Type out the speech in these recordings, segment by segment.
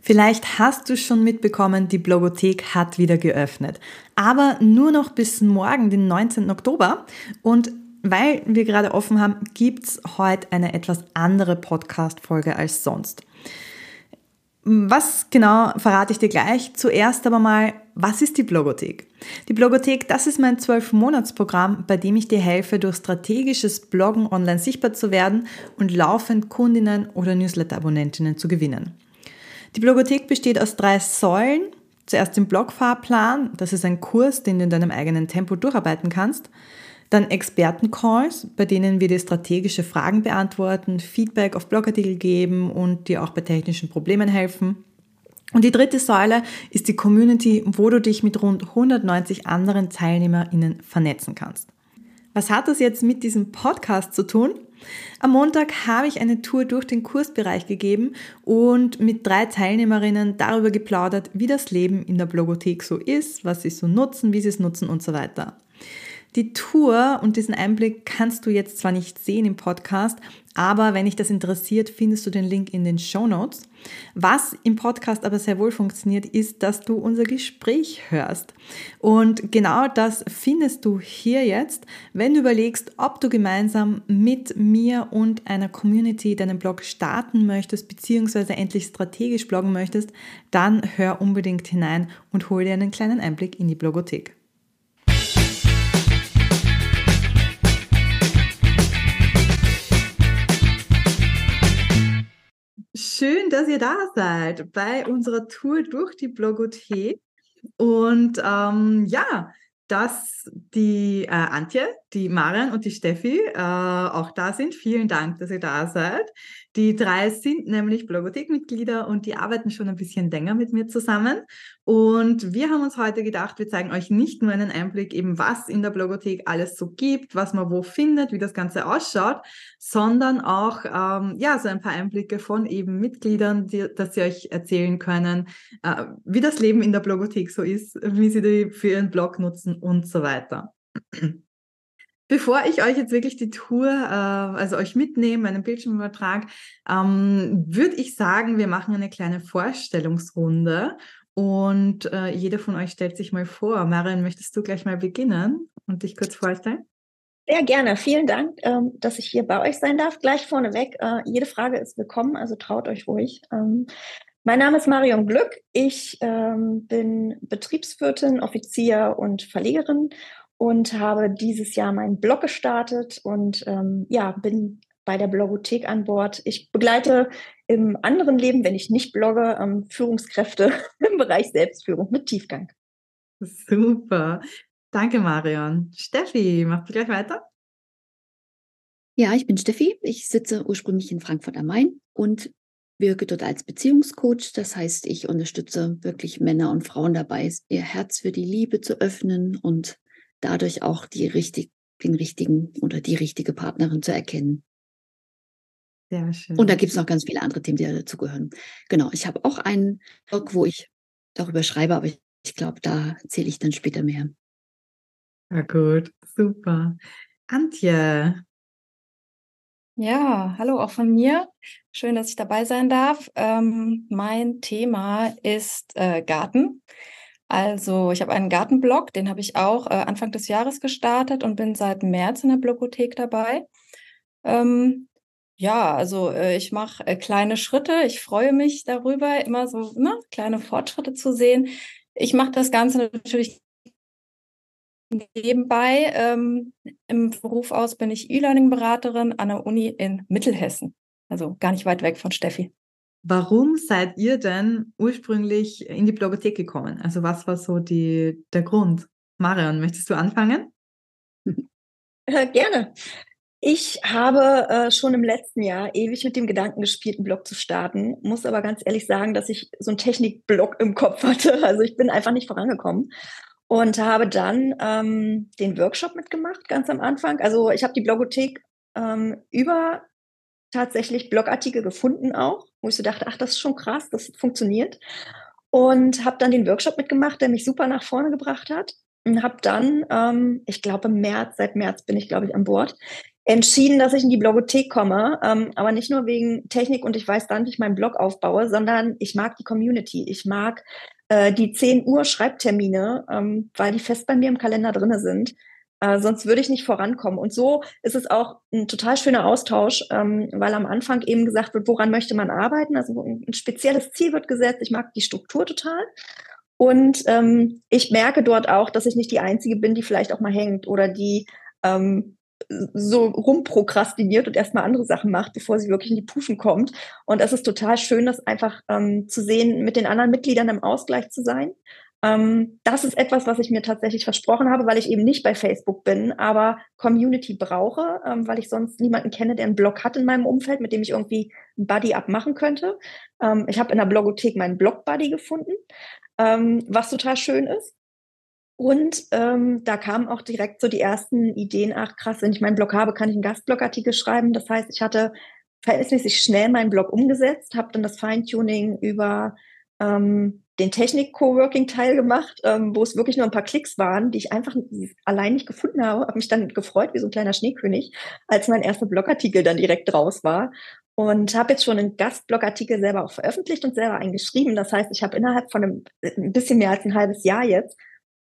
Vielleicht hast du schon mitbekommen, die Blogothek hat wieder geöffnet. Aber nur noch bis morgen, den 19. Oktober. Und weil wir gerade offen haben, gibt's heute eine etwas andere Podcast-Folge als sonst. Was genau verrate ich dir gleich. Zuerst aber mal, was ist die Blogothek? Die Blogothek, das ist mein 12-Monats-Programm, bei dem ich dir helfe, durch strategisches Bloggen online sichtbar zu werden und laufend Kundinnen oder Newsletter-Abonnentinnen zu gewinnen. Die Blogothek besteht aus drei Säulen. Zuerst den Blogfahrplan, das ist ein Kurs, den du in deinem eigenen Tempo durcharbeiten kannst. Dann Expertencalls, bei denen wir dir strategische Fragen beantworten, Feedback auf Blogartikel geben und dir auch bei technischen Problemen helfen. Und die dritte Säule ist die Community, wo du dich mit rund 190 anderen TeilnehmerInnen vernetzen kannst. Was hat das jetzt mit diesem Podcast zu tun? Am Montag habe ich eine Tour durch den Kursbereich gegeben und mit drei Teilnehmerinnen darüber geplaudert, wie das Leben in der Blogothek so ist, was sie so nutzen, wie sie es nutzen und so weiter. Die Tour und diesen Einblick kannst du jetzt zwar nicht sehen im Podcast, aber wenn dich das interessiert, findest du den Link in den Show Notes. Was im Podcast aber sehr wohl funktioniert, ist, dass du unser Gespräch hörst. Und genau das findest du hier jetzt, wenn du überlegst, ob du gemeinsam mit mir und einer Community deinen Blog starten möchtest, beziehungsweise endlich strategisch bloggen möchtest, dann hör unbedingt hinein und hol dir einen kleinen Einblick in die Blogothek. Schön, dass ihr da seid bei unserer Tour durch die Blogothek. Und ähm, ja, dass die äh, Antje, die Marian und die Steffi äh, auch da sind. Vielen Dank, dass ihr da seid. Die drei sind nämlich Blogothek-Mitglieder und die arbeiten schon ein bisschen länger mit mir zusammen. Und wir haben uns heute gedacht, wir zeigen euch nicht nur einen Einblick eben, was in der Blogothek alles so gibt, was man wo findet, wie das Ganze ausschaut, sondern auch, ähm, ja, so ein paar Einblicke von eben Mitgliedern, die, dass sie euch erzählen können, äh, wie das Leben in der Blogothek so ist, wie sie die für ihren Blog nutzen und so weiter. Bevor ich euch jetzt wirklich die Tour, äh, also euch mitnehme, meinen Bildschirmübertrag, ähm, würde ich sagen, wir machen eine kleine Vorstellungsrunde und äh, jeder von euch stellt sich mal vor. Marion, möchtest du gleich mal beginnen und dich kurz vorstellen? Sehr gerne. Vielen Dank, ähm, dass ich hier bei euch sein darf. Gleich vorneweg, äh, jede Frage ist willkommen, also traut euch ruhig. Ähm, mein Name ist Marion Glück. Ich bin Betriebswirtin, Offizier und Verlegerin und habe dieses Jahr meinen Blog gestartet und ähm, ja, bin bei der Blogothek an Bord. Ich begleite im anderen Leben, wenn ich nicht blogge, ähm, Führungskräfte im Bereich Selbstführung mit Tiefgang. Super. Danke, Marion. Steffi, machst du gleich weiter? Ja, ich bin Steffi. Ich sitze ursprünglich in Frankfurt am Main und wirke dort als Beziehungscoach. Das heißt, ich unterstütze wirklich Männer und Frauen dabei, ihr Herz für die Liebe zu öffnen und dadurch auch die richtig, den richtigen oder die richtige Partnerin zu erkennen. Sehr schön. Und da gibt es noch ganz viele andere Themen, die dazugehören. Genau, ich habe auch einen Blog, wo ich darüber schreibe, aber ich, ich glaube, da erzähle ich dann später mehr. Ja, gut, super. Antje. Ja, hallo auch von mir. Schön, dass ich dabei sein darf. Ähm, mein Thema ist äh, Garten. Also ich habe einen Gartenblog, den habe ich auch äh, Anfang des Jahres gestartet und bin seit März in der Blogothek dabei. Ähm, ja, also äh, ich mache äh, kleine Schritte. Ich freue mich darüber, immer so ne, kleine Fortschritte zu sehen. Ich mache das Ganze natürlich nebenbei. Ähm, Im Beruf aus bin ich E-Learning-Beraterin an der Uni in Mittelhessen. Also gar nicht weit weg von Steffi. Warum seid ihr denn ursprünglich in die Blogothek gekommen? Also was war so die, der Grund? Marion, möchtest du anfangen? Äh, gerne. Ich habe äh, schon im letzten Jahr ewig mit dem Gedanken gespielt, einen Blog zu starten, muss aber ganz ehrlich sagen, dass ich so einen Technikblog im Kopf hatte. Also ich bin einfach nicht vorangekommen und habe dann ähm, den Workshop mitgemacht, ganz am Anfang. Also ich habe die Blogothek ähm, über tatsächlich Blogartikel gefunden auch, wo ich so dachte, ach, das ist schon krass, das funktioniert. Und habe dann den Workshop mitgemacht, der mich super nach vorne gebracht hat. Und habe dann, ähm, ich glaube, im März, seit März bin ich, glaube ich, an Bord, entschieden, dass ich in die Blogothek komme, ähm, aber nicht nur wegen Technik und ich weiß dann, wie ich meinen Blog aufbaue, sondern ich mag die Community. Ich mag äh, die 10 Uhr Schreibtermine, ähm, weil die fest bei mir im Kalender drinne sind. Äh, sonst würde ich nicht vorankommen. Und so ist es auch ein total schöner Austausch, ähm, weil am Anfang eben gesagt wird, woran möchte man arbeiten? Also ein spezielles Ziel wird gesetzt. Ich mag die Struktur total. Und ähm, ich merke dort auch, dass ich nicht die Einzige bin, die vielleicht auch mal hängt oder die ähm, so rumprokrastiniert und erstmal andere Sachen macht, bevor sie wirklich in die Puschen kommt. Und es ist total schön, das einfach ähm, zu sehen, mit den anderen Mitgliedern im Ausgleich zu sein. Ähm, das ist etwas, was ich mir tatsächlich versprochen habe, weil ich eben nicht bei Facebook bin, aber Community brauche, ähm, weil ich sonst niemanden kenne, der einen Blog hat in meinem Umfeld, mit dem ich irgendwie ein Buddy-Up machen könnte. Ähm, ich habe in der Blogothek meinen Blog-Buddy gefunden, ähm, was total schön ist. Und ähm, da kamen auch direkt so die ersten Ideen, ach krass, wenn ich meinen Blog habe, kann ich einen Gastblogartikel schreiben. Das heißt, ich hatte verhältnismäßig schnell meinen Blog umgesetzt, habe dann das Feintuning über ähm, den Technik-Coworking-Teil gemacht, ähm, wo es wirklich nur ein paar Klicks waren, die ich einfach allein nicht gefunden habe. Habe mich dann gefreut wie so ein kleiner Schneekönig, als mein erster Blogartikel dann direkt raus war. Und habe jetzt schon einen Gastblogartikel selber auch veröffentlicht und selber eingeschrieben. Das heißt, ich habe innerhalb von einem ein bisschen mehr als ein halbes Jahr jetzt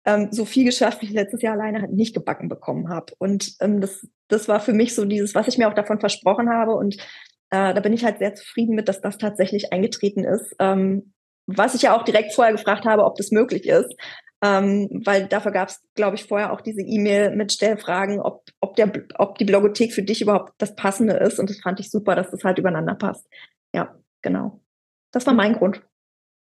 ähm, so viel geschafft, wie ich letztes Jahr alleine halt nicht gebacken bekommen habe. Und ähm, das, das war für mich so dieses, was ich mir auch davon versprochen habe. Und äh, da bin ich halt sehr zufrieden mit, dass das tatsächlich eingetreten ist. Ähm, was ich ja auch direkt vorher gefragt habe, ob das möglich ist. Ähm, weil dafür gab es, glaube ich, vorher auch diese E-Mail mit Stellfragen, ob, ob, der, ob die Blogothek für dich überhaupt das Passende ist. Und das fand ich super, dass das halt übereinander passt. Ja, genau. Das war mein Grund.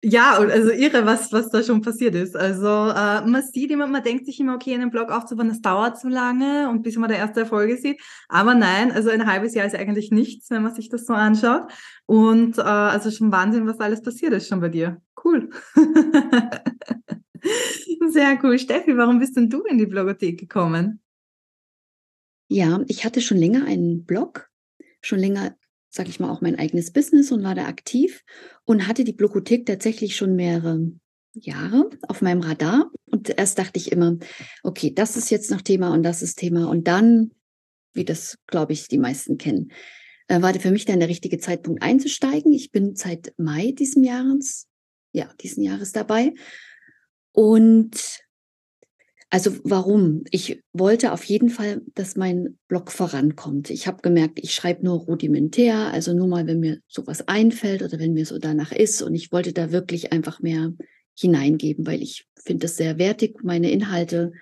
Ja, also irre, was, was da schon passiert ist. Also äh, man sieht immer, man denkt sich immer, okay, einen Blog aufzubauen, das dauert zu lange und bis man der erste Erfolge sieht. Aber nein, also ein halbes Jahr ist eigentlich nichts, wenn man sich das so anschaut. Und äh, also schon Wahnsinn, was alles passiert ist schon bei dir. Cool. Sehr cool. Steffi, warum bist denn du in die Blogothek gekommen? Ja, ich hatte schon länger einen Blog, schon länger sage ich mal, auch mein eigenes Business und war da aktiv und hatte die Blogothek tatsächlich schon mehrere Jahre auf meinem Radar. Und erst dachte ich immer, okay, das ist jetzt noch Thema und das ist Thema. Und dann, wie das, glaube ich, die meisten kennen, äh, war für mich dann der richtige Zeitpunkt einzusteigen. Ich bin seit Mai diesen Jahres, ja, diesen Jahres dabei. Und also warum? Ich wollte auf jeden Fall, dass mein Blog vorankommt. Ich habe gemerkt, ich schreibe nur rudimentär, also nur mal, wenn mir sowas einfällt oder wenn mir so danach ist. Und ich wollte da wirklich einfach mehr hineingeben, weil ich finde es sehr wertig, meine Inhalte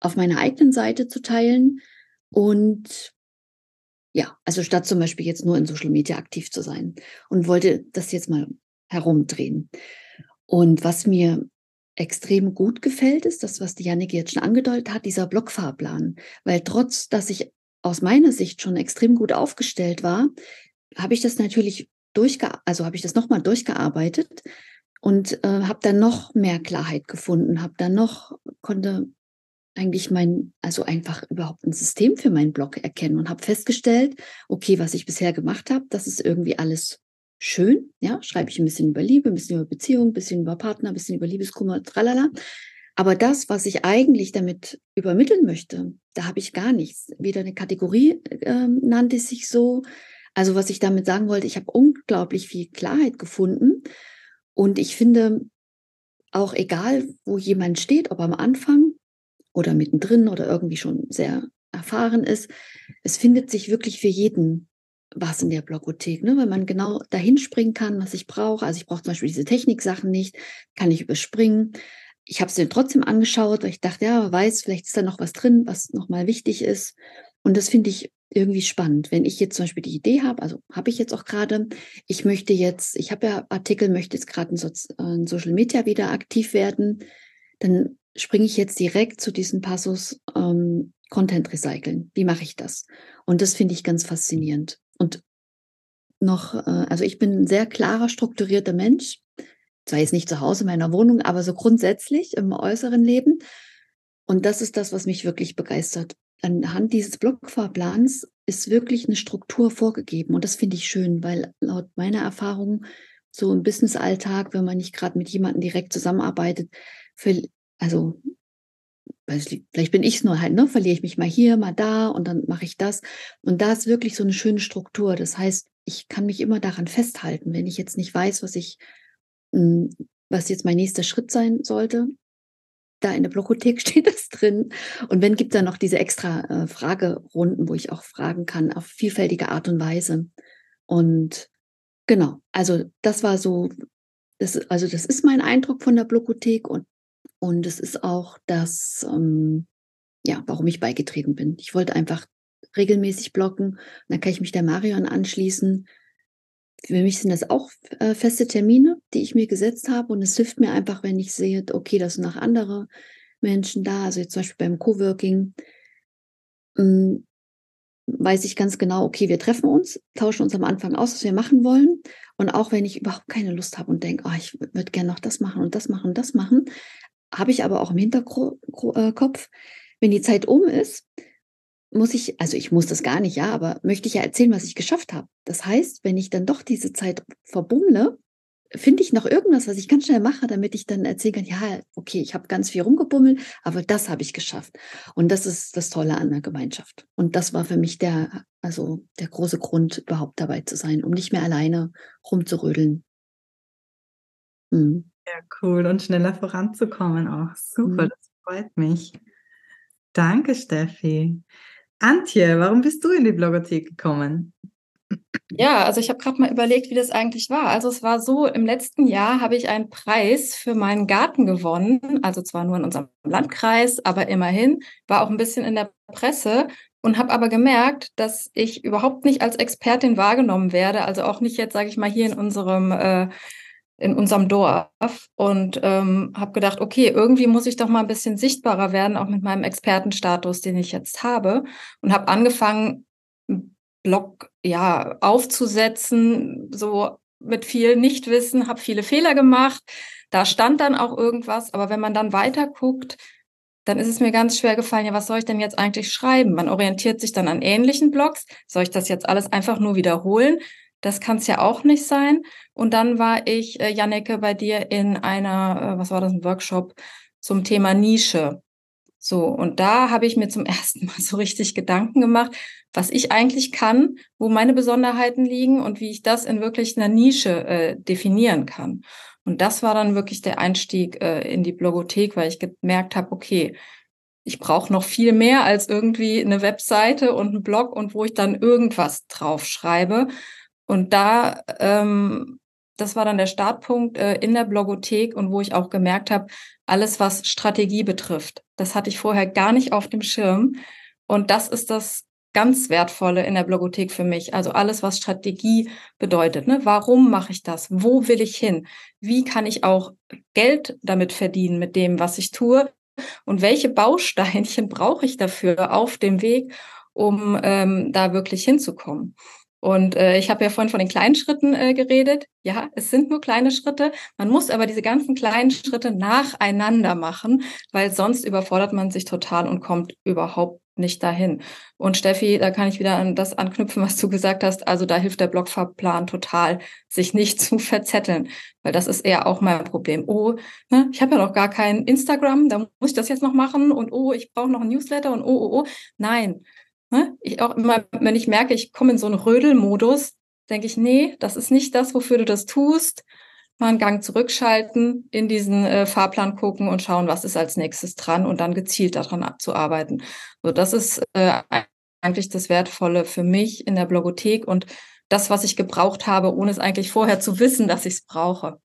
auf meiner eigenen Seite zu teilen. Und ja, also statt zum Beispiel jetzt nur in Social Media aktiv zu sein und wollte das jetzt mal herumdrehen. Und was mir extrem gut gefällt, ist das, was die Janik jetzt schon angedeutet hat, dieser Blockfahrplan. Weil trotz, dass ich aus meiner Sicht schon extrem gut aufgestellt war, habe ich das natürlich durchge also habe ich das nochmal durchgearbeitet und äh, habe dann noch mehr Klarheit gefunden, habe dann noch, konnte eigentlich mein, also einfach überhaupt ein System für meinen Blog erkennen und habe festgestellt, okay, was ich bisher gemacht habe, das ist irgendwie alles schön, ja, schreibe ich ein bisschen über Liebe, ein bisschen über Beziehung, ein bisschen über Partner, ein bisschen über Liebeskummer, tralala. Aber das, was ich eigentlich damit übermitteln möchte, da habe ich gar nichts. Weder eine Kategorie äh, nannte sich so. Also was ich damit sagen wollte, ich habe unglaublich viel Klarheit gefunden. Und ich finde, auch egal, wo jemand steht, ob am Anfang oder mittendrin oder irgendwie schon sehr erfahren ist, es findet sich wirklich für jeden was in der Blogothek, ne? weil man genau dahin springen kann, was ich brauche. Also ich brauche zum Beispiel diese Techniksachen nicht, kann ich überspringen. Ich habe es mir trotzdem angeschaut, weil ich dachte, ja, weiß, vielleicht ist da noch was drin, was nochmal wichtig ist. Und das finde ich irgendwie spannend. Wenn ich jetzt zum Beispiel die Idee habe, also habe ich jetzt auch gerade, ich möchte jetzt, ich habe ja Artikel, möchte jetzt gerade in, in Social Media wieder aktiv werden, dann springe ich jetzt direkt zu diesem Passus ähm, Content recyceln. Wie mache ich das? Und das finde ich ganz faszinierend. Und noch, äh, also ich bin ein sehr klarer, strukturierter Mensch. Zwar jetzt nicht zu Hause in meiner Wohnung, aber so grundsätzlich im äußeren Leben. Und das ist das, was mich wirklich begeistert. Anhand dieses Blockfahrplans ist wirklich eine Struktur vorgegeben. Und das finde ich schön, weil laut meiner Erfahrung so im Business-Alltag, wenn man nicht gerade mit jemandem direkt zusammenarbeitet, für, also vielleicht bin ich es nur halt, ne, verliere ich mich mal hier, mal da und dann mache ich das. Und da ist wirklich so eine schöne Struktur. Das heißt, ich kann mich immer daran festhalten, wenn ich jetzt nicht weiß, was ich, hm, was jetzt mein nächster Schritt sein sollte. Da in der Blokothek steht das drin. Und wenn gibt da noch diese extra äh, Fragerunden, wo ich auch fragen kann auf vielfältige Art und Weise. Und genau, also das war so, das, also das ist mein Eindruck von der Blokothek und und es ist auch das, ähm, ja, warum ich beigetreten bin. Ich wollte einfach regelmäßig blocken. Dann kann ich mich der Marion anschließen. Für mich sind das auch äh, feste Termine, die ich mir gesetzt habe. Und es hilft mir einfach, wenn ich sehe, okay, das sind noch andere Menschen da. Also jetzt zum Beispiel beim Coworking ähm, weiß ich ganz genau, okay, wir treffen uns, tauschen uns am Anfang aus, was wir machen wollen. Und auch wenn ich überhaupt keine Lust habe und denke, oh, ich würde gerne noch das machen und das machen und das machen, habe ich aber auch im Hinterkopf, wenn die Zeit um ist, muss ich, also ich muss das gar nicht, ja, aber möchte ich ja erzählen, was ich geschafft habe. Das heißt, wenn ich dann doch diese Zeit verbummle, finde ich noch irgendwas, was ich ganz schnell mache, damit ich dann erzählen kann, ja, okay, ich habe ganz viel rumgebummelt, aber das habe ich geschafft. Und das ist das Tolle an der Gemeinschaft. Und das war für mich der, also der große Grund, überhaupt dabei zu sein, um nicht mehr alleine rumzurödeln. Mhm. Cool und schneller voranzukommen auch. Super, mhm. das freut mich. Danke, Steffi. Antje, warum bist du in die Blogothek gekommen? Ja, also ich habe gerade mal überlegt, wie das eigentlich war. Also es war so, im letzten Jahr habe ich einen Preis für meinen Garten gewonnen, also zwar nur in unserem Landkreis, aber immerhin, war auch ein bisschen in der Presse und habe aber gemerkt, dass ich überhaupt nicht als Expertin wahrgenommen werde, also auch nicht jetzt, sage ich mal, hier in unserem äh, in unserem Dorf und ähm, habe gedacht, okay, irgendwie muss ich doch mal ein bisschen sichtbarer werden, auch mit meinem Expertenstatus, den ich jetzt habe, und habe angefangen, Blog ja aufzusetzen, so mit viel Nichtwissen, habe viele Fehler gemacht. Da stand dann auch irgendwas, aber wenn man dann weiter guckt, dann ist es mir ganz schwer gefallen, ja, was soll ich denn jetzt eigentlich schreiben? Man orientiert sich dann an ähnlichen Blogs. Soll ich das jetzt alles einfach nur wiederholen? Das kann es ja auch nicht sein. Und dann war ich, äh, Janneke, bei dir in einer, äh, was war das, ein Workshop zum Thema Nische. So, und da habe ich mir zum ersten Mal so richtig Gedanken gemacht, was ich eigentlich kann, wo meine Besonderheiten liegen und wie ich das in wirklich einer Nische äh, definieren kann. Und das war dann wirklich der Einstieg äh, in die Blogothek, weil ich gemerkt habe, okay, ich brauche noch viel mehr als irgendwie eine Webseite und einen Blog und wo ich dann irgendwas draufschreibe, und da, ähm, das war dann der Startpunkt äh, in der Blogothek und wo ich auch gemerkt habe, alles, was Strategie betrifft, das hatte ich vorher gar nicht auf dem Schirm. Und das ist das ganz Wertvolle in der Blogothek für mich. Also alles, was Strategie bedeutet. Ne? Warum mache ich das? Wo will ich hin? Wie kann ich auch Geld damit verdienen mit dem, was ich tue? Und welche Bausteinchen brauche ich dafür auf dem Weg, um ähm, da wirklich hinzukommen? Und äh, ich habe ja vorhin von den kleinen Schritten äh, geredet. Ja, es sind nur kleine Schritte. Man muss aber diese ganzen kleinen Schritte nacheinander machen, weil sonst überfordert man sich total und kommt überhaupt nicht dahin. Und Steffi, da kann ich wieder an das anknüpfen, was du gesagt hast. Also da hilft der Blockfahrplan total, sich nicht zu verzetteln, weil das ist eher auch mein Problem. Oh, ne, ich habe ja noch gar kein Instagram, da muss ich das jetzt noch machen und oh, ich brauche noch ein Newsletter und oh, oh, oh. Nein, Ne? Ich auch immer, wenn ich merke, ich komme in so einen Rödelmodus, denke ich, nee, das ist nicht das, wofür du das tust. Mal einen Gang zurückschalten, in diesen äh, Fahrplan gucken und schauen, was ist als nächstes dran und dann gezielt daran abzuarbeiten. So, das ist äh, eigentlich das Wertvolle für mich in der Blogothek und das, was ich gebraucht habe, ohne es eigentlich vorher zu wissen, dass ich es brauche.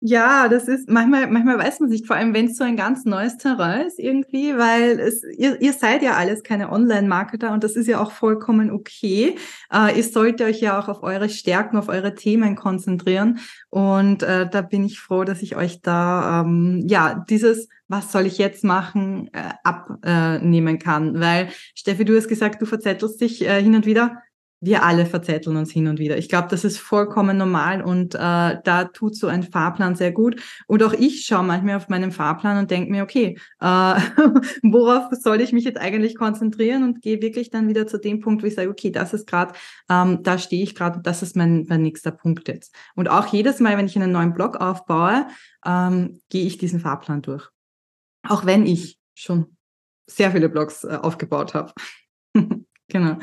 Ja, das ist manchmal, manchmal weiß man nicht, vor allem wenn es so ein ganz neues Terrain ist irgendwie, weil es, ihr, ihr seid ja alles keine Online-Marketer und das ist ja auch vollkommen okay. Äh, ihr sollt euch ja auch auf eure Stärken, auf eure Themen konzentrieren und äh, da bin ich froh, dass ich euch da ähm, ja dieses was soll ich jetzt machen, äh, abnehmen kann. Weil, Steffi, du hast gesagt, du verzettelst dich äh, hin und wieder wir alle verzetteln uns hin und wieder. Ich glaube, das ist vollkommen normal und äh, da tut so ein Fahrplan sehr gut. Und auch ich schaue manchmal auf meinen Fahrplan und denke mir, okay, äh, worauf soll ich mich jetzt eigentlich konzentrieren und gehe wirklich dann wieder zu dem Punkt, wo ich sage, okay, das ist gerade, ähm, da stehe ich gerade, das ist mein, mein nächster Punkt jetzt. Und auch jedes Mal, wenn ich einen neuen Blog aufbaue, ähm, gehe ich diesen Fahrplan durch. Auch wenn ich schon sehr viele Blogs äh, aufgebaut habe. genau.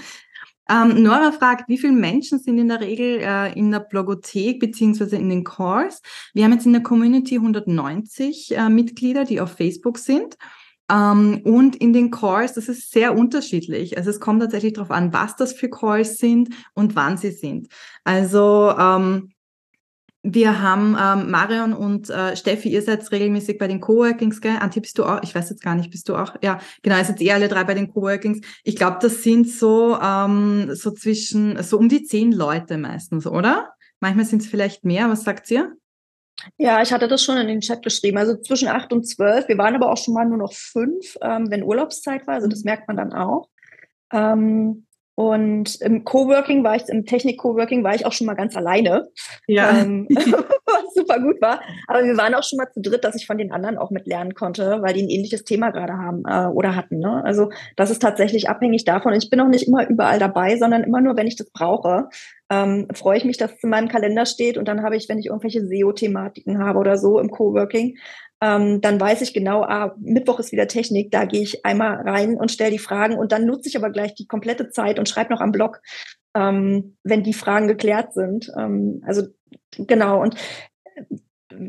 Ähm, Nora fragt, wie viele Menschen sind in der Regel äh, in der Blogothek beziehungsweise in den Calls? Wir haben jetzt in der Community 190 äh, Mitglieder, die auf Facebook sind. Ähm, und in den Calls, das ist sehr unterschiedlich. Also es kommt tatsächlich darauf an, was das für Calls sind und wann sie sind. Also ähm, wir haben ähm, Marion und äh, Steffi, ihr seid regelmäßig bei den Coworkings, gell? Anti, bist du auch? Ich weiß jetzt gar nicht, bist du auch? Ja, genau, ihr seid eh alle drei bei den Coworkings. Ich glaube, das sind so, ähm, so zwischen, so um die zehn Leute meistens, oder? Manchmal sind es vielleicht mehr. Was sagt ihr? Ja, ich hatte das schon in den Chat geschrieben. Also zwischen acht und zwölf. Wir waren aber auch schon mal nur noch fünf, ähm, wenn Urlaubszeit war. Also das mhm. merkt man dann auch. Ähm, und im Coworking war ich, im Technik-Coworking war ich auch schon mal ganz alleine. Ja. Ähm, was super gut war. Aber wir waren auch schon mal zu dritt, dass ich von den anderen auch mit lernen konnte, weil die ein ähnliches Thema gerade haben äh, oder hatten. Ne? Also das ist tatsächlich abhängig davon. Ich bin auch nicht immer überall dabei, sondern immer nur, wenn ich das brauche. Ähm, freue ich mich, dass es in meinem Kalender steht und dann habe ich, wenn ich irgendwelche SEO-Thematiken habe oder so im Coworking, ähm, dann weiß ich genau, ah, Mittwoch ist wieder Technik, da gehe ich einmal rein und stelle die Fragen und dann nutze ich aber gleich die komplette Zeit und schreibe noch am Blog, ähm, wenn die Fragen geklärt sind. Ähm, also genau, und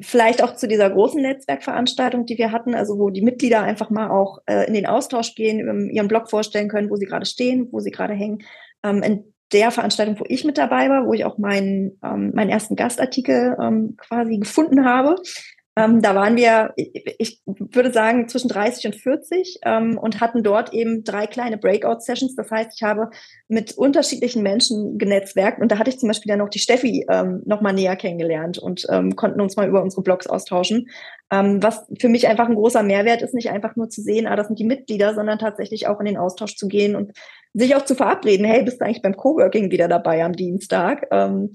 vielleicht auch zu dieser großen Netzwerkveranstaltung, die wir hatten, also wo die Mitglieder einfach mal auch äh, in den Austausch gehen, ihren Blog vorstellen können, wo sie gerade stehen, wo sie gerade hängen. Ähm, in der Veranstaltung, wo ich mit dabei war, wo ich auch meinen, ähm, meinen ersten Gastartikel ähm, quasi gefunden habe, ähm, da waren wir, ich würde sagen, zwischen 30 und 40 ähm, und hatten dort eben drei kleine Breakout-Sessions. Das heißt, ich habe mit unterschiedlichen Menschen genetzwerkt und da hatte ich zum Beispiel dann noch die Steffi ähm, noch mal näher kennengelernt und ähm, konnten uns mal über unsere Blogs austauschen. Ähm, was für mich einfach ein großer Mehrwert ist, nicht einfach nur zu sehen, ah, das sind die Mitglieder, sondern tatsächlich auch in den Austausch zu gehen und sich auch zu verabreden. Hey, bist du eigentlich beim Coworking wieder dabei am Dienstag? Ähm,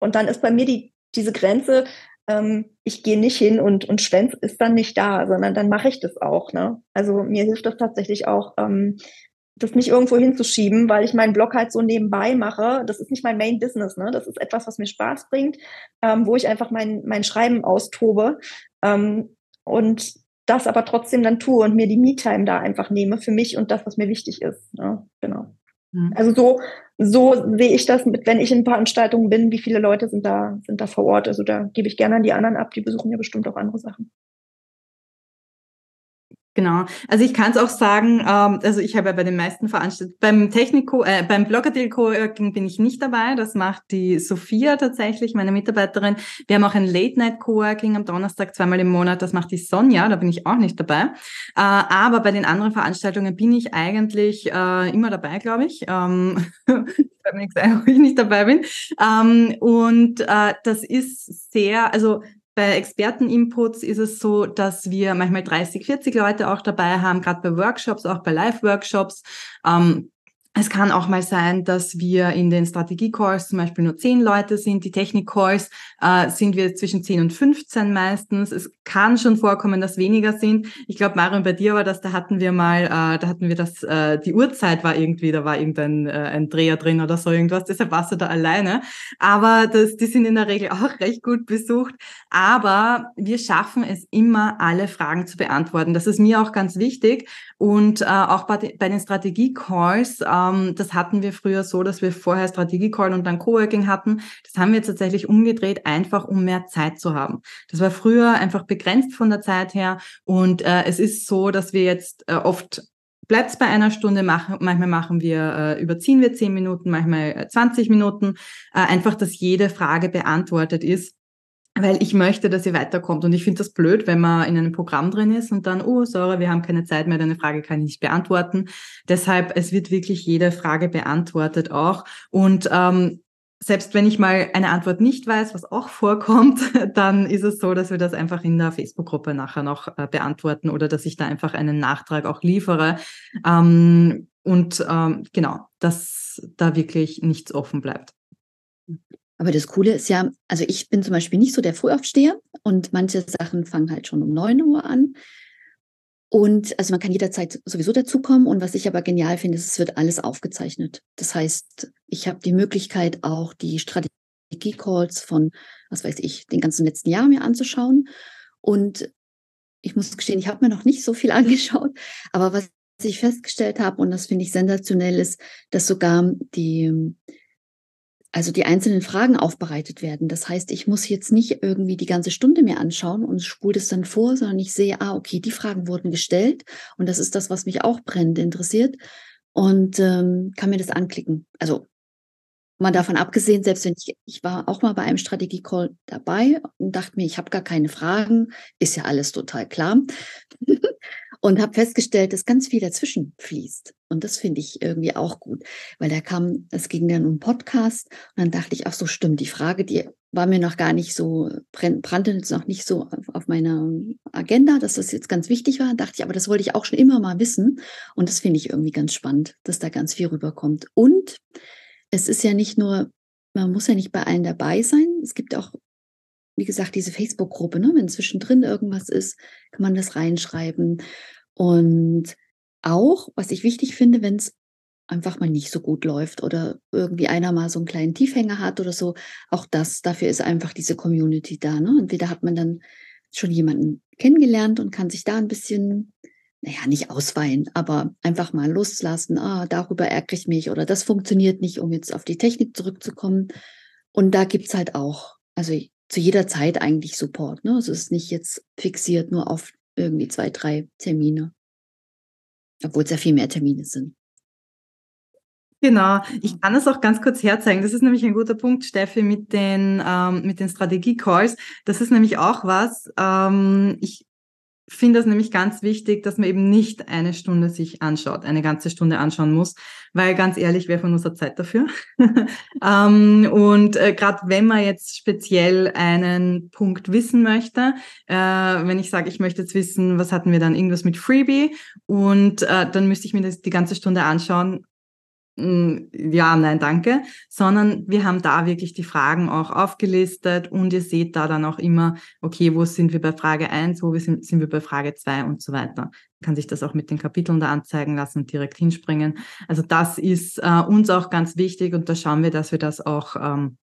und dann ist bei mir die diese Grenze, ähm, ich gehe nicht hin und, und Schwänz ist dann nicht da, sondern dann mache ich das auch. Ne? Also mir hilft das tatsächlich auch, ähm, das nicht irgendwo hinzuschieben, weil ich meinen Blog halt so nebenbei mache. Das ist nicht mein Main Business, ne? Das ist etwas, was mir Spaß bringt, ähm, wo ich einfach mein, mein Schreiben austobe ähm, und das aber trotzdem dann tue und mir die Me-Time da einfach nehme für mich und das, was mir wichtig ist. Ne? Genau. Mhm. Also so, so sehe ich das mit, wenn ich in Veranstaltungen bin, wie viele Leute sind da, sind da vor Ort. Also da gebe ich gerne an die anderen ab, die besuchen ja bestimmt auch andere Sachen. Genau. Also ich kann es auch sagen, ähm, also ich habe ja bei den meisten Veranstaltungen, beim Technico, äh, beim Bloggerdeal Coworking bin ich nicht dabei. Das macht die Sophia tatsächlich, meine Mitarbeiterin. Wir haben auch ein Late Night Coworking am Donnerstag zweimal im Monat. Das macht die Sonja. Da bin ich auch nicht dabei. Äh, aber bei den anderen Veranstaltungen bin ich eigentlich äh, immer dabei, glaube ich. Ähm, ich habe nichts ein, wo ich nicht dabei bin. Ähm, und äh, das ist sehr, also bei Experteninputs ist es so, dass wir manchmal 30, 40 Leute auch dabei haben, gerade bei Workshops, auch bei Live-Workshops. Ähm, es kann auch mal sein, dass wir in den Strategie-Calls zum Beispiel nur zehn Leute sind. Die Technik-Calls äh, sind wir zwischen 10 und 15 meistens. Es kann schon vorkommen, dass weniger sind. Ich glaube, Marion, bei dir war das, da hatten wir mal, äh, da hatten wir das, äh, die Uhrzeit war irgendwie, da war irgendein äh, ein Dreher drin oder so irgendwas. Deshalb warst du da alleine. Aber das, die sind in der Regel auch recht gut besucht. Aber wir schaffen es immer, alle Fragen zu beantworten. Das ist mir auch ganz wichtig. Und äh, auch bei, bei den Strategie-Calls, ähm, das hatten wir früher so, dass wir vorher Strategie-Call und dann Coworking hatten. Das haben wir jetzt tatsächlich umgedreht, einfach um mehr Zeit zu haben. Das war früher einfach begrenzt von der Zeit her. Und äh, es ist so, dass wir jetzt äh, oft bleibt bei einer Stunde, machen, manchmal machen wir, äh, überziehen wir zehn Minuten, manchmal 20 Minuten, äh, einfach, dass jede Frage beantwortet ist weil ich möchte, dass ihr weiterkommt. Und ich finde das blöd, wenn man in einem Programm drin ist und dann, oh, sorry, wir haben keine Zeit mehr, deine Frage kann ich nicht beantworten. Deshalb, es wird wirklich jede Frage beantwortet auch. Und ähm, selbst wenn ich mal eine Antwort nicht weiß, was auch vorkommt, dann ist es so, dass wir das einfach in der Facebook-Gruppe nachher noch äh, beantworten oder dass ich da einfach einen Nachtrag auch liefere. Ähm, und ähm, genau, dass da wirklich nichts offen bleibt. Aber das Coole ist ja, also ich bin zum Beispiel nicht so der Frühaufsteher und manche Sachen fangen halt schon um 9 Uhr an. Und also man kann jederzeit sowieso dazukommen. Und was ich aber genial finde, ist, es wird alles aufgezeichnet. Das heißt, ich habe die Möglichkeit, auch die Strategie-Calls von, was weiß ich, den ganzen letzten Jahr mir anzuschauen. Und ich muss gestehen, ich habe mir noch nicht so viel angeschaut, aber was ich festgestellt habe, und das finde ich sensationell, ist, dass sogar die, also die einzelnen Fragen aufbereitet werden. Das heißt, ich muss jetzt nicht irgendwie die ganze Stunde mir anschauen und spule das dann vor, sondern ich sehe, ah, okay, die Fragen wurden gestellt und das ist das, was mich auch brennend interessiert und ähm, kann mir das anklicken. Also mal davon abgesehen, selbst wenn ich, ich war auch mal bei einem Strategie-Call dabei und dachte mir, ich habe gar keine Fragen, ist ja alles total klar. und habe festgestellt, dass ganz viel dazwischen fließt. Und das finde ich irgendwie auch gut, weil da kam, es ging dann um Podcast und dann dachte ich, ach so stimmt, die Frage, die war mir noch gar nicht so, brannte jetzt noch nicht so auf meiner Agenda, dass das jetzt ganz wichtig war. Dachte ich, aber das wollte ich auch schon immer mal wissen. Und das finde ich irgendwie ganz spannend, dass da ganz viel rüberkommt. Und es ist ja nicht nur, man muss ja nicht bei allen dabei sein. Es gibt auch wie gesagt, diese Facebook-Gruppe, ne? wenn zwischendrin irgendwas ist, kann man das reinschreiben. Und auch, was ich wichtig finde, wenn es einfach mal nicht so gut läuft oder irgendwie einer mal so einen kleinen Tiefhänger hat oder so, auch das, dafür ist einfach diese Community da. Ne? Entweder hat man dann schon jemanden kennengelernt und kann sich da ein bisschen, naja, nicht ausweinen, aber einfach mal loslassen, ah, darüber ärgere ich mich oder das funktioniert nicht, um jetzt auf die Technik zurückzukommen. Und da gibt's halt auch, also zu jeder Zeit eigentlich Support. Ne? Also es ist nicht jetzt fixiert nur auf irgendwie zwei, drei Termine. Obwohl es ja viel mehr Termine sind. Genau, ich kann es auch ganz kurz herzeigen. Das ist nämlich ein guter Punkt, Steffi, mit den, ähm, mit den Strategie-Calls. Das ist nämlich auch was. Ähm, ich finde das nämlich ganz wichtig, dass man eben nicht eine Stunde sich anschaut, eine ganze Stunde anschauen muss, weil ganz ehrlich, wer von uns hat Zeit dafür? ähm, und äh, gerade wenn man jetzt speziell einen Punkt wissen möchte, äh, wenn ich sage, ich möchte jetzt wissen, was hatten wir dann, irgendwas mit Freebie und äh, dann müsste ich mir das die ganze Stunde anschauen, ja, nein, danke, sondern wir haben da wirklich die Fragen auch aufgelistet und ihr seht da dann auch immer, okay, wo sind wir bei Frage eins, wo sind, sind wir bei Frage zwei und so weiter. Kann sich das auch mit den Kapiteln da anzeigen lassen und direkt hinspringen. Also das ist äh, uns auch ganz wichtig und da schauen wir, dass wir das auch ähm,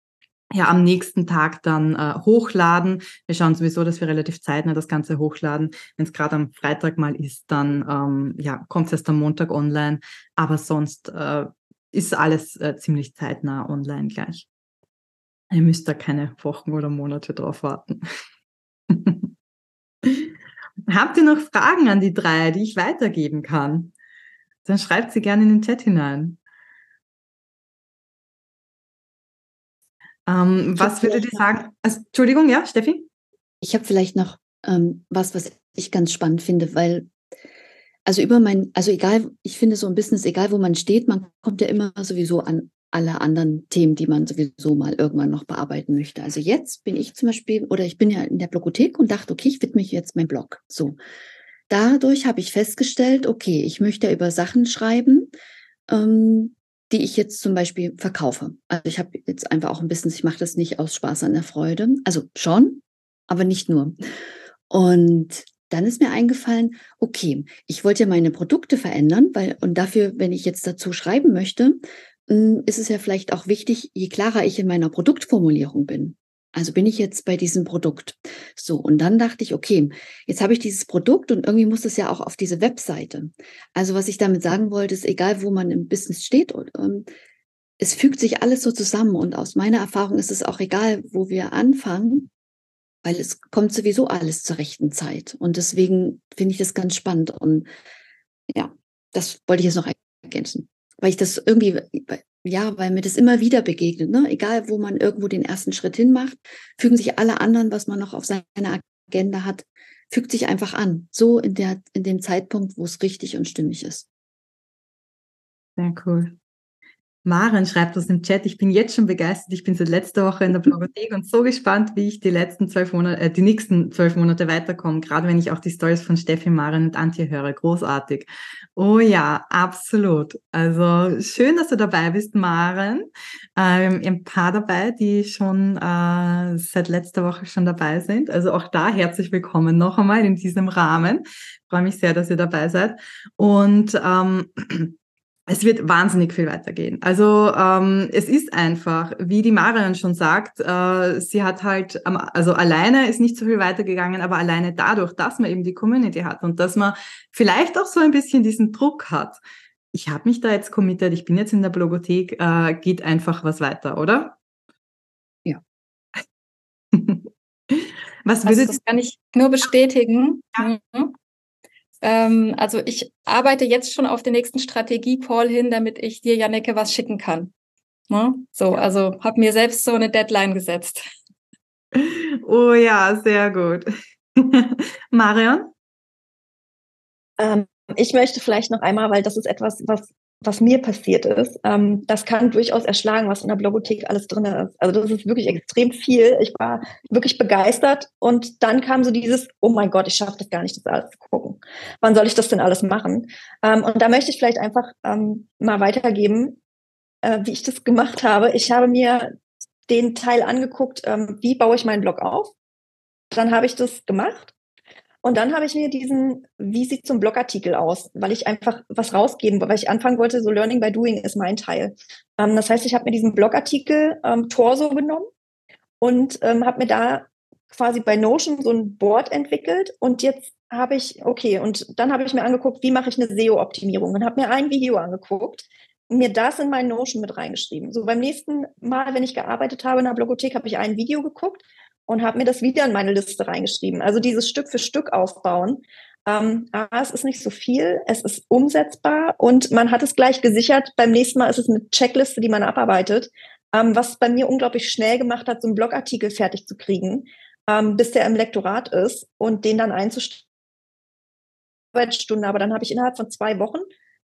ja am nächsten Tag dann äh, hochladen. Wir schauen sowieso, dass wir relativ zeitnah das Ganze hochladen. Wenn es gerade am Freitag mal ist, dann ähm, ja, kommt es erst am Montag online. Aber sonst äh, ist alles äh, ziemlich zeitnah online gleich. Ihr müsst da keine Wochen oder Monate drauf warten. Habt ihr noch Fragen an die drei, die ich weitergeben kann? Dann schreibt sie gerne in den Chat hinein. Ähm, was würdet ihr sagen? Also, Entschuldigung, ja, Steffi? Ich habe vielleicht noch ähm, was, was ich ganz spannend finde, weil also über mein, also egal, ich finde so ein Business, egal wo man steht, man kommt ja immer sowieso an alle anderen Themen, die man sowieso mal irgendwann noch bearbeiten möchte. Also jetzt bin ich zum Beispiel, oder ich bin ja in der Blogothek und dachte, okay, ich widme mich jetzt meinem Blog. So. Dadurch habe ich festgestellt, okay, ich möchte über Sachen schreiben, ähm, die ich jetzt zum Beispiel verkaufe. Also ich habe jetzt einfach auch ein Business, ich mache das nicht aus Spaß an der Freude. Also schon, aber nicht nur. Und dann ist mir eingefallen, okay, ich wollte ja meine Produkte verändern, weil, und dafür, wenn ich jetzt dazu schreiben möchte, hm, ist es ja vielleicht auch wichtig, je klarer ich in meiner Produktformulierung bin. Also bin ich jetzt bei diesem Produkt. So, und dann dachte ich, okay, jetzt habe ich dieses Produkt und irgendwie muss es ja auch auf diese Webseite. Also was ich damit sagen wollte, ist, egal wo man im Business steht, ähm, es fügt sich alles so zusammen. Und aus meiner Erfahrung ist es auch egal, wo wir anfangen, weil es kommt sowieso alles zur rechten Zeit. Und deswegen finde ich das ganz spannend. Und ja, das wollte ich jetzt noch ergänzen. Weil ich das irgendwie, ja, weil mir das immer wieder begegnet, ne? Egal, wo man irgendwo den ersten Schritt hin macht, fügen sich alle anderen, was man noch auf seiner Agenda hat, fügt sich einfach an. So in der, in dem Zeitpunkt, wo es richtig und stimmig ist. Sehr cool. Maren schreibt uns im Chat, ich bin jetzt schon begeistert. Ich bin seit letzter Woche in der Blogothek und so gespannt, wie ich die letzten zwölf Monate, äh, die nächsten zwölf Monate weiterkomme. Gerade wenn ich auch die Stories von Steffi, Maren und Antje höre. Großartig. Oh ja, absolut. Also schön, dass du dabei bist, Maren. Ähm, ein paar dabei, die schon äh, seit letzter Woche schon dabei sind. Also auch da herzlich willkommen noch einmal in diesem Rahmen. Freue mich sehr, dass ihr dabei seid. Und ähm, es wird wahnsinnig viel weitergehen. Also ähm, es ist einfach, wie die Marion schon sagt, äh, sie hat halt, also alleine ist nicht so viel weitergegangen, aber alleine dadurch, dass man eben die Community hat und dass man vielleicht auch so ein bisschen diesen Druck hat. Ich habe mich da jetzt committed, ich bin jetzt in der Blogothek, äh, geht einfach was weiter, oder? Ja. was würde also das kann ich nur bestätigen. Ja. Mhm. Ähm, also ich arbeite jetzt schon auf den nächsten Strategie-Call hin, damit ich dir, Janneke, was schicken kann. Ne? So, also habe mir selbst so eine Deadline gesetzt. Oh ja, sehr gut. Marion? Ähm, ich möchte vielleicht noch einmal, weil das ist etwas, was was mir passiert ist, ähm, das kann durchaus erschlagen, was in der Blogothek alles drin ist. Also das ist wirklich extrem viel. Ich war wirklich begeistert und dann kam so dieses, oh mein Gott, ich schaffe das gar nicht, das alles zu gucken. Wann soll ich das denn alles machen? Ähm, und da möchte ich vielleicht einfach ähm, mal weitergeben, äh, wie ich das gemacht habe. Ich habe mir den Teil angeguckt, ähm, wie baue ich meinen Blog auf. Dann habe ich das gemacht und dann habe ich mir diesen, wie sieht so ein Blogartikel aus, weil ich einfach was rausgeben, weil ich anfangen wollte, so Learning by Doing ist mein Teil. Ähm, das heißt, ich habe mir diesen Blogartikel ähm, Torso genommen und ähm, habe mir da quasi bei Notion so ein Board entwickelt und jetzt habe ich, okay, und dann habe ich mir angeguckt, wie mache ich eine SEO-Optimierung und habe mir ein Video angeguckt, mir das in meinen Notion mit reingeschrieben. So beim nächsten Mal, wenn ich gearbeitet habe in der Blogothek, habe ich ein Video geguckt und habe mir das wieder in meine Liste reingeschrieben. Also dieses Stück für Stück aufbauen. Ähm, es ist nicht so viel, es ist umsetzbar und man hat es gleich gesichert. Beim nächsten Mal ist es eine Checkliste, die man abarbeitet, ähm, was bei mir unglaublich schnell gemacht hat, so einen Blogartikel fertig zu kriegen, ähm, bis der im Lektorat ist und den dann einzustellen. Aber dann habe ich innerhalb von zwei Wochen,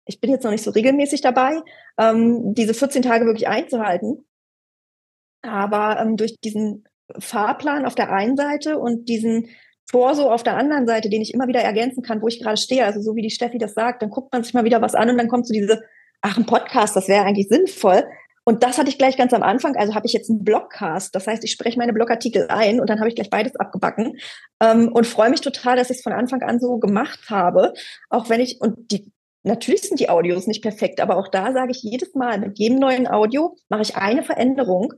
ich bin jetzt noch nicht so regelmäßig dabei, ähm, diese 14 Tage wirklich einzuhalten. Aber ähm, durch diesen Fahrplan auf der einen Seite und diesen Torso auf der anderen Seite, den ich immer wieder ergänzen kann, wo ich gerade stehe. Also so wie die Steffi das sagt, dann guckt man sich mal wieder was an und dann kommt so diese, ach, ein Podcast, das wäre eigentlich sinnvoll. Und das hatte ich gleich ganz am Anfang. Also habe ich jetzt einen Blogcast. Das heißt, ich spreche meine Blogartikel ein und dann habe ich gleich beides abgebacken ähm, und freue mich total, dass ich es von Anfang an so gemacht habe. Auch wenn ich, und die, natürlich sind die Audios nicht perfekt, aber auch da sage ich jedes Mal, mit jedem neuen Audio mache ich eine Veränderung.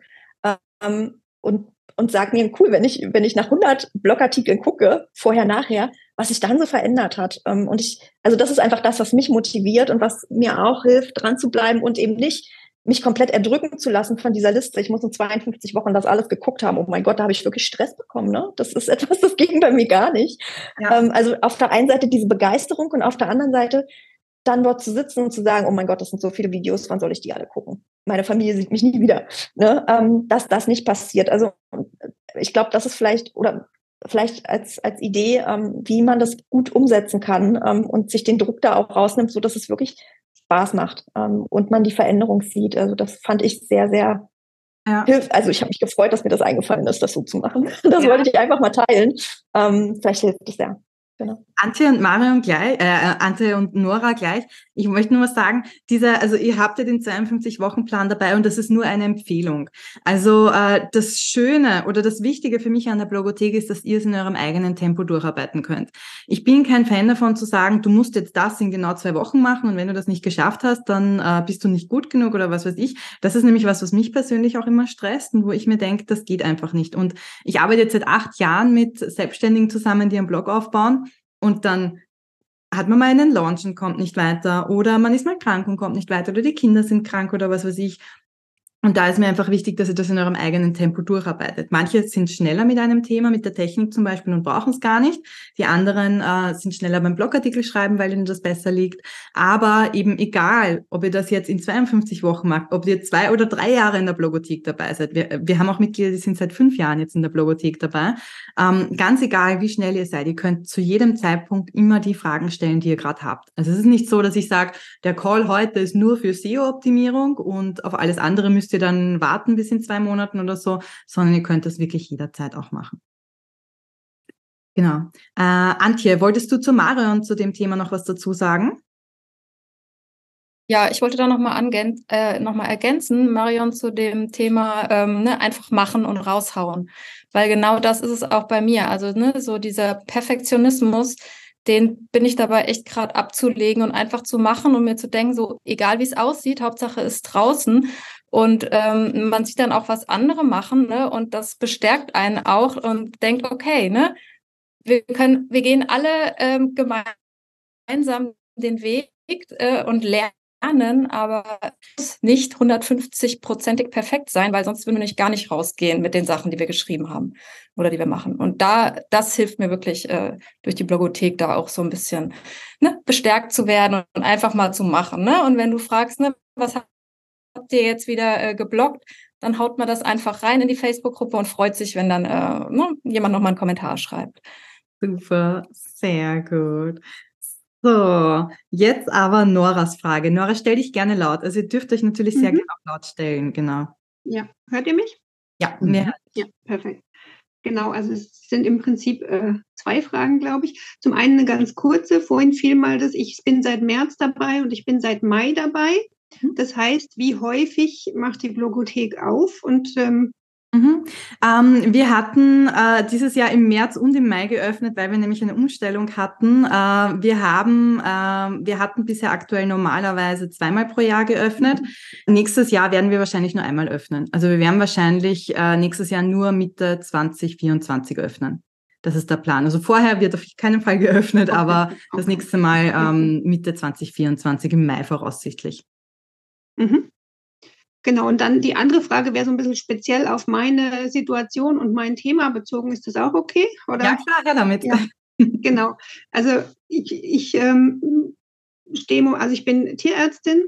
Ähm, und und sage mir, cool, wenn ich, wenn ich nach 100 Blogartikeln gucke, vorher, nachher, was sich dann so verändert hat. Ähm, und ich, also das ist einfach das, was mich motiviert und was mir auch hilft, dran zu bleiben und eben nicht mich komplett erdrücken zu lassen von dieser Liste. Ich muss in 52 Wochen das alles geguckt haben. Oh mein Gott, da habe ich wirklich Stress bekommen. Ne? Das ist etwas, das ging bei mir gar nicht. Ja. Ähm, also auf der einen Seite diese Begeisterung und auf der anderen Seite dann dort zu sitzen und zu sagen, oh mein Gott, das sind so viele Videos, wann soll ich die alle gucken? Meine Familie sieht mich nie wieder. Ne? Ähm, dass das nicht passiert. Also ich glaube, das ist vielleicht oder vielleicht als, als Idee, ähm, wie man das gut umsetzen kann ähm, und sich den Druck da auch rausnimmt, so dass es wirklich Spaß macht ähm, und man die Veränderung sieht. Also das fand ich sehr, sehr ja. hilft. Also ich habe mich gefreut, dass mir das eingefallen ist, das so zu machen. Das ja. wollte ich einfach mal teilen. Ähm, vielleicht hilft es sehr. Genau. Antje und Marion gleich, äh, Antje und Nora gleich. Ich möchte nur was sagen. Dieser, also ihr habt ja den 52-Wochen-Plan dabei und das ist nur eine Empfehlung. Also äh, das Schöne oder das Wichtige für mich an der Blogothek ist, dass ihr es in eurem eigenen Tempo durcharbeiten könnt. Ich bin kein Fan davon zu sagen, du musst jetzt das in genau zwei Wochen machen und wenn du das nicht geschafft hast, dann äh, bist du nicht gut genug oder was weiß ich. Das ist nämlich was, was mich persönlich auch immer stresst und wo ich mir denke, das geht einfach nicht. Und ich arbeite jetzt seit acht Jahren mit Selbstständigen zusammen, die einen Blog aufbauen und dann hat man mal einen Launch und kommt nicht weiter oder man ist mal krank und kommt nicht weiter oder die Kinder sind krank oder was weiß ich. Und da ist mir einfach wichtig, dass ihr das in eurem eigenen Tempo durcharbeitet. Manche sind schneller mit einem Thema, mit der Technik zum Beispiel und brauchen es gar nicht. Die anderen äh, sind schneller beim Blogartikel schreiben, weil ihnen das besser liegt. Aber eben egal, ob ihr das jetzt in 52 Wochen macht, ob ihr zwei oder drei Jahre in der Blogothek dabei seid. Wir, wir haben auch Mitglieder, die sind seit fünf Jahren jetzt in der Blogothek dabei. Ähm, ganz egal, wie schnell ihr seid, ihr könnt zu jedem Zeitpunkt immer die Fragen stellen, die ihr gerade habt. Also es ist nicht so, dass ich sage, der Call heute ist nur für SEO-Optimierung und auf alles andere müsst ihr dann warten bis in zwei Monaten oder so, sondern ihr könnt das wirklich jederzeit auch machen. Genau. Äh, Antje, wolltest du zu Marion zu dem Thema noch was dazu sagen? Ja, ich wollte da nochmal äh, noch ergänzen, Marion, zu dem Thema ähm, ne, einfach machen und raushauen. Weil genau das ist es auch bei mir. Also ne, so dieser Perfektionismus, den bin ich dabei echt gerade abzulegen und einfach zu machen und mir zu denken, so egal wie es aussieht, Hauptsache ist draußen. Und ähm, man sieht dann auch, was andere machen, ne? Und das bestärkt einen auch und denkt, okay, ne, wir können, wir gehen alle ähm, gemeinsam den Weg äh, und lernen aber nicht 150-prozentig perfekt sein, weil sonst würden wir nicht gar nicht rausgehen mit den Sachen, die wir geschrieben haben oder die wir machen. Und da, das hilft mir wirklich äh, durch die Blogothek da auch so ein bisschen ne, bestärkt zu werden und einfach mal zu machen. Ne? Und wenn du fragst, ne, was habt ihr jetzt wieder äh, geblockt, dann haut man das einfach rein in die Facebook-Gruppe und freut sich, wenn dann äh, ne, jemand nochmal einen Kommentar schreibt. Super, sehr gut. So, jetzt aber Noras Frage. Nora, stell dich gerne laut. Also ihr dürft euch natürlich sehr mhm. gerne auch laut stellen, genau. Ja, hört ihr mich? Ja, mehr. Mhm. Ja, perfekt. Genau, also es sind im Prinzip äh, zwei Fragen, glaube ich. Zum einen eine ganz kurze. Vorhin fiel mal das, ich bin seit März dabei und ich bin seit Mai dabei. Das heißt, wie häufig macht die Blogothek auf und ähm, Mhm. Ähm, wir hatten äh, dieses Jahr im März und im Mai geöffnet, weil wir nämlich eine Umstellung hatten. Äh, wir haben, äh, wir hatten bisher aktuell normalerweise zweimal pro Jahr geöffnet. Nächstes Jahr werden wir wahrscheinlich nur einmal öffnen. Also wir werden wahrscheinlich äh, nächstes Jahr nur Mitte 2024 öffnen. Das ist der Plan. Also vorher wird auf keinen Fall geöffnet, aber das nächste Mal ähm, Mitte 2024 im Mai voraussichtlich. Mhm. Genau, und dann die andere Frage wäre so ein bisschen speziell auf meine Situation und mein Thema bezogen. Ist das auch okay? Oder? Ja, klar, ja, damit. Ja, genau. Also ich, ich ähm, stehe, also ich bin Tierärztin,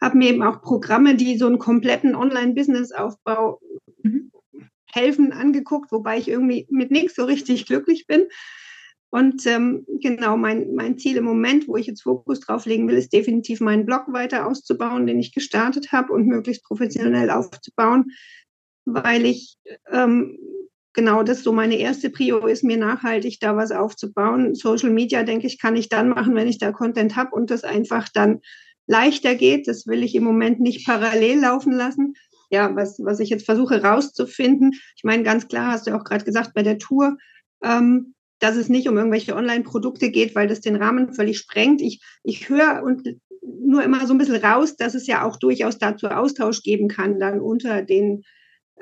habe mir eben auch Programme, die so einen kompletten Online-Business-Aufbau mhm. helfen, angeguckt, wobei ich irgendwie mit nichts so richtig glücklich bin. Und ähm, genau, mein, mein Ziel im Moment, wo ich jetzt Fokus drauf legen will, ist definitiv meinen Blog weiter auszubauen, den ich gestartet habe und möglichst professionell aufzubauen, weil ich ähm, genau das so meine erste Prio ist, mir nachhaltig da was aufzubauen. Social Media, denke ich, kann ich dann machen, wenn ich da Content habe und das einfach dann leichter geht. Das will ich im Moment nicht parallel laufen lassen. Ja, was, was ich jetzt versuche rauszufinden. Ich meine, ganz klar hast du auch gerade gesagt, bei der Tour, ähm, dass es nicht um irgendwelche Online-Produkte geht, weil das den Rahmen völlig sprengt. Ich, ich höre und nur immer so ein bisschen raus, dass es ja auch durchaus dazu Austausch geben kann, dann unter den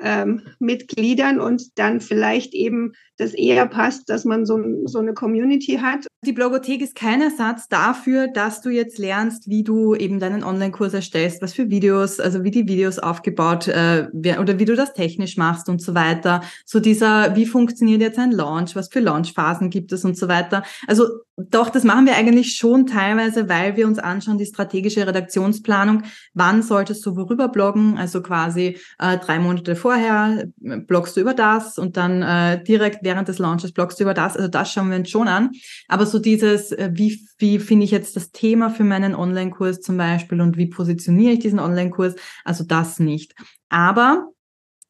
ähm, Mitgliedern und dann vielleicht eben das eher passt, dass man so, so eine Community hat. Die Blogothek ist kein Ersatz dafür, dass du jetzt lernst, wie du eben deinen Online-Kurs erstellst, was für Videos, also wie die Videos aufgebaut äh, oder wie du das technisch machst und so weiter. So dieser, wie funktioniert jetzt ein Launch, was für Launchphasen gibt es und so weiter. Also doch, das machen wir eigentlich schon teilweise, weil wir uns anschauen, die strategische Redaktionsplanung. Wann solltest du worüber bloggen? Also quasi äh, drei Monate vorher bloggst du über das und dann äh, direkt während des Launches bloggst du über das. Also das schauen wir uns schon an. Aber so dieses, äh, wie, wie finde ich jetzt das Thema für meinen Online-Kurs zum Beispiel und wie positioniere ich diesen Online-Kurs? Also das nicht. Aber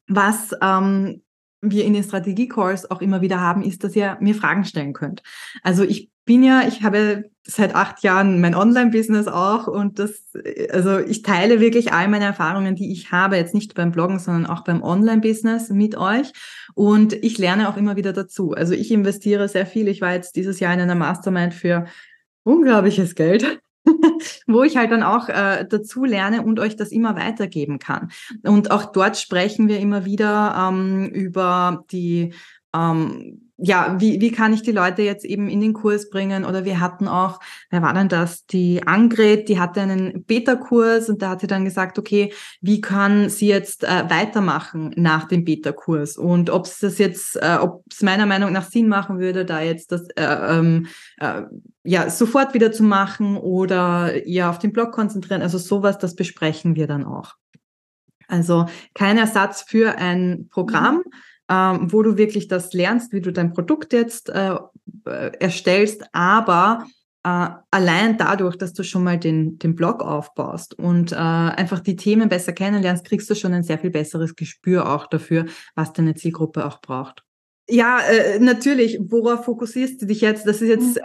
was ähm, wir in den Strategie-Calls auch immer wieder haben, ist, dass ihr mir Fragen stellen könnt. Also ich bin ja, ich habe seit acht Jahren mein Online-Business auch und das, also ich teile wirklich all meine Erfahrungen, die ich habe, jetzt nicht beim Bloggen, sondern auch beim Online-Business mit euch und ich lerne auch immer wieder dazu. Also ich investiere sehr viel. Ich war jetzt dieses Jahr in einer Mastermind für unglaubliches Geld. wo ich halt dann auch äh, dazu lerne und euch das immer weitergeben kann. Und auch dort sprechen wir immer wieder ähm, über die ähm, ja, wie, wie kann ich die Leute jetzt eben in den Kurs bringen? Oder wir hatten auch, wer war denn das? Die Angret, die hatte einen Beta-Kurs und da hat sie dann gesagt, okay, wie kann sie jetzt äh, weitermachen nach dem Beta-Kurs? Und ob es das jetzt, äh, ob es meiner Meinung nach Sinn machen würde, da jetzt das äh, ähm, äh, ja sofort wieder zu machen oder eher auf den Blog konzentrieren. Also sowas, das besprechen wir dann auch. Also kein Ersatz für ein Programm. Mhm ähm, wo du wirklich das lernst, wie du dein Produkt jetzt äh, äh, erstellst, aber äh, allein dadurch, dass du schon mal den, den Blog aufbaust und äh, einfach die Themen besser kennenlernst, kriegst du schon ein sehr viel besseres Gespür auch dafür, was deine Zielgruppe auch braucht. Ja, äh, natürlich. Worauf fokussierst du dich jetzt? Das ist jetzt mhm.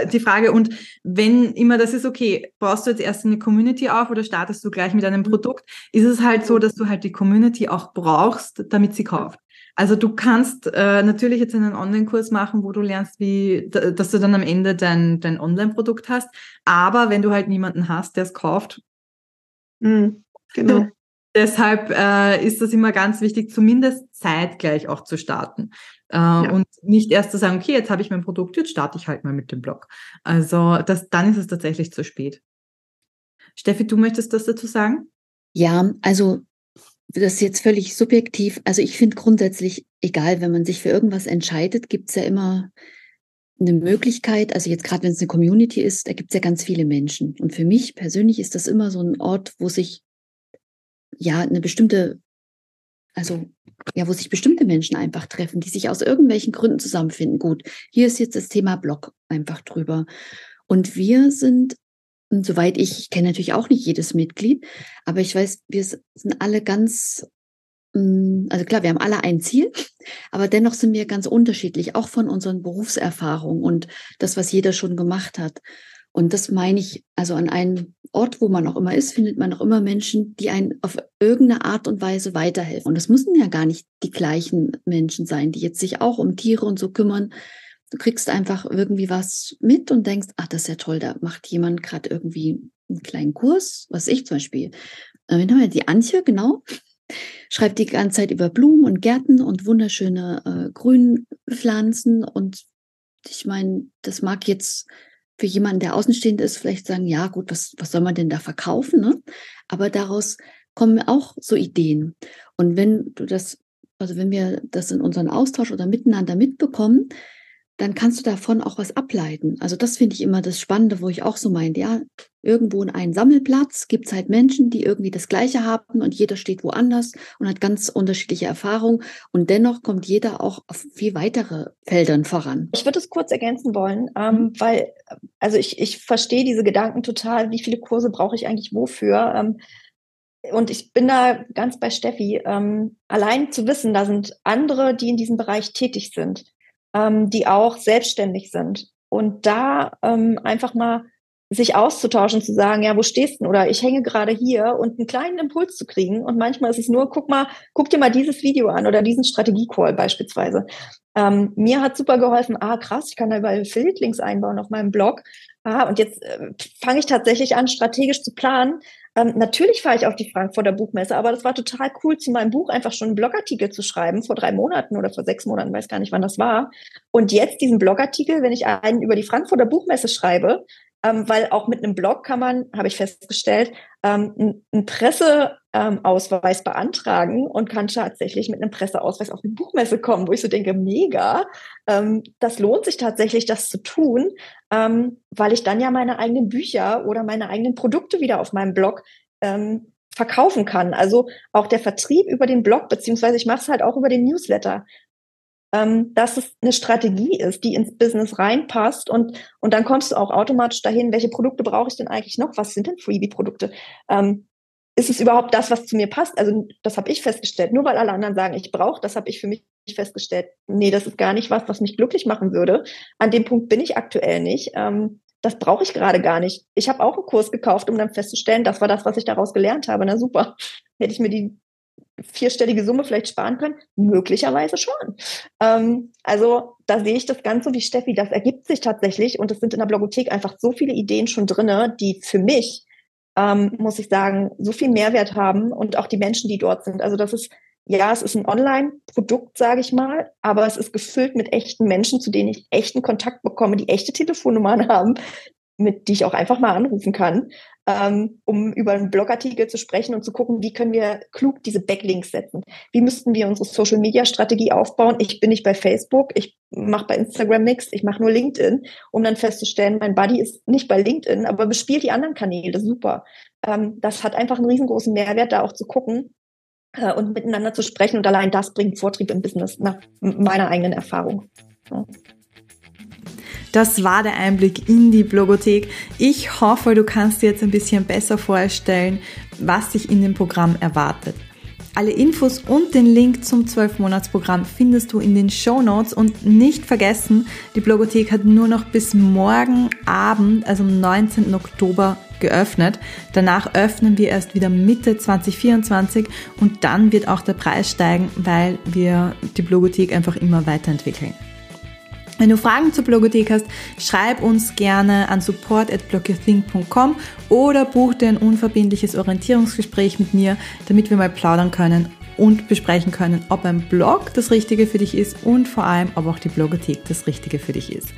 äh, die Frage. Und wenn immer das ist, okay, baust du jetzt erst eine Community auf oder startest du gleich mit einem mhm. Produkt, ist es halt so, dass du halt die Community auch brauchst, damit sie kauft. Also du kannst äh, natürlich jetzt einen Online-Kurs machen, wo du lernst, wie, dass du dann am Ende dein, dein Online-Produkt hast. Aber wenn du halt niemanden hast, der es kauft, mhm, genau. deshalb äh, ist das immer ganz wichtig, zumindest zeitgleich auch zu starten. Äh, ja. Und nicht erst zu sagen, okay, jetzt habe ich mein Produkt, jetzt starte ich halt mal mit dem Blog. Also das, dann ist es tatsächlich zu spät. Steffi, du möchtest das dazu sagen? Ja, also das ist jetzt völlig subjektiv. Also ich finde grundsätzlich, egal, wenn man sich für irgendwas entscheidet, gibt es ja immer eine Möglichkeit, also jetzt gerade wenn es eine Community ist, da gibt es ja ganz viele Menschen. Und für mich persönlich ist das immer so ein Ort, wo sich ja eine bestimmte, also ja, wo sich bestimmte Menschen einfach treffen, die sich aus irgendwelchen Gründen zusammenfinden. Gut, hier ist jetzt das Thema Blog einfach drüber. Und wir sind und soweit ich, ich kenne natürlich auch nicht jedes Mitglied, aber ich weiß, wir sind alle ganz, mm, also klar, wir haben alle ein Ziel, aber dennoch sind wir ganz unterschiedlich, auch von unseren Berufserfahrungen und das, was jeder schon gemacht hat. Und das meine ich, also an einem Ort, wo man auch immer ist, findet man auch immer Menschen, die einen auf irgendeine Art und Weise weiterhelfen. Und es müssen ja gar nicht die gleichen Menschen sein, die jetzt sich auch um Tiere und so kümmern, Du kriegst einfach irgendwie was mit und denkst, ach, das ist ja toll, da macht jemand gerade irgendwie einen kleinen Kurs, was ich zum Beispiel. Äh, wir haben ja die Antje, genau, schreibt die ganze Zeit über Blumen und Gärten und wunderschöne äh, Grünpflanzen. Und ich meine, das mag jetzt für jemanden, der außenstehend ist, vielleicht sagen, ja gut, was, was soll man denn da verkaufen? Ne? Aber daraus kommen auch so Ideen. Und wenn du das, also wenn wir das in unseren Austausch oder miteinander mitbekommen, dann kannst du davon auch was ableiten. Also das finde ich immer das Spannende, wo ich auch so meine, ja, irgendwo in einem Sammelplatz gibt es halt Menschen, die irgendwie das Gleiche haben und jeder steht woanders und hat ganz unterschiedliche Erfahrungen und dennoch kommt jeder auch auf viel weitere Feldern voran. Ich würde es kurz ergänzen wollen, ähm, mhm. weil, also ich, ich verstehe diese Gedanken total, wie viele Kurse brauche ich eigentlich wofür? Ähm, und ich bin da ganz bei Steffi. Ähm, allein zu wissen, da sind andere, die in diesem Bereich tätig sind ähm, die auch selbstständig sind. Und da ähm, einfach mal sich auszutauschen, zu sagen, ja, wo stehst du? Oder ich hänge gerade hier und einen kleinen Impuls zu kriegen. Und manchmal ist es nur, guck mal, guck dir mal dieses Video an oder diesen Strategie-Call beispielsweise. Ähm, mir hat super geholfen, ah, krass, ich kann da über Affiliate-Links einbauen auf meinem Blog. Ah, und jetzt äh, fange ich tatsächlich an, strategisch zu planen, ähm, natürlich fahre ich auf die Frankfurter Buchmesse, aber das war total cool, zu meinem Buch einfach schon einen Blogartikel zu schreiben, vor drei Monaten oder vor sechs Monaten, weiß gar nicht, wann das war. Und jetzt diesen Blogartikel, wenn ich einen über die Frankfurter Buchmesse schreibe, ähm, weil auch mit einem Blog kann man, habe ich festgestellt, ähm, einen Presseausweis ähm, beantragen und kann tatsächlich mit einem Presseausweis auf die Buchmesse kommen, wo ich so denke, mega, ähm, das lohnt sich tatsächlich, das zu tun, ähm, weil ich dann ja meine eigenen Bücher oder meine eigenen Produkte wieder auf meinem Blog ähm, verkaufen kann. Also auch der Vertrieb über den Blog, beziehungsweise ich mache es halt auch über den Newsletter ähm, dass es eine Strategie ist, die ins Business reinpasst und, und dann kommst du auch automatisch dahin, welche Produkte brauche ich denn eigentlich noch? Was sind denn Freebie-Produkte? Ähm, ist es überhaupt das, was zu mir passt? Also das habe ich festgestellt. Nur weil alle anderen sagen, ich brauche, das habe ich für mich festgestellt. Nee, das ist gar nicht was, was mich glücklich machen würde. An dem Punkt bin ich aktuell nicht. Ähm, das brauche ich gerade gar nicht. Ich habe auch einen Kurs gekauft, um dann festzustellen, das war das, was ich daraus gelernt habe. Na super. Hätte ich mir die vierstellige Summe vielleicht sparen können? Möglicherweise schon. Ähm, also da sehe ich das Ganze wie Steffi, das ergibt sich tatsächlich und es sind in der Blogothek einfach so viele Ideen schon drinne, die für mich, ähm, muss ich sagen, so viel Mehrwert haben und auch die Menschen, die dort sind. Also das ist, ja, es ist ein Online-Produkt, sage ich mal, aber es ist gefüllt mit echten Menschen, zu denen ich echten Kontakt bekomme, die echte Telefonnummern haben, mit die ich auch einfach mal anrufen kann ähm, um über einen Blogartikel zu sprechen und zu gucken, wie können wir klug diese Backlinks setzen. Wie müssten wir unsere Social-Media-Strategie aufbauen? Ich bin nicht bei Facebook, ich mache bei Instagram nichts, ich mache nur LinkedIn, um dann festzustellen, mein Buddy ist nicht bei LinkedIn, aber bespielt die anderen Kanäle, super. Ähm, das hat einfach einen riesengroßen Mehrwert, da auch zu gucken, äh, und miteinander zu sprechen. Und allein das bringt Vortrieb im Business nach meiner eigenen Erfahrung. Ja. Das war der Einblick in die Blogothek. Ich hoffe, du kannst dir jetzt ein bisschen besser vorstellen, was dich in dem Programm erwartet. Alle Infos und den Link zum 12-Monats-Programm findest du in den Show Notes und nicht vergessen, die Blogothek hat nur noch bis morgen Abend, also am 19. Oktober, geöffnet. Danach öffnen wir erst wieder Mitte 2024 und dann wird auch der Preis steigen, weil wir die Blogothek einfach immer weiterentwickeln. Wenn du Fragen zur Blogothek hast, schreib uns gerne an support@blockyourthing.com oder buch dir ein unverbindliches Orientierungsgespräch mit mir, damit wir mal plaudern können und besprechen können, ob ein Blog das Richtige für dich ist und vor allem, ob auch die Blogothek das Richtige für dich ist.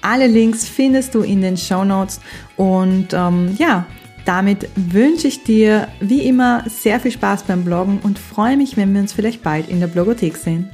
Alle Links findest du in den Show Notes und ähm, ja, damit wünsche ich dir wie immer sehr viel Spaß beim Bloggen und freue mich, wenn wir uns vielleicht bald in der Blogothek sehen.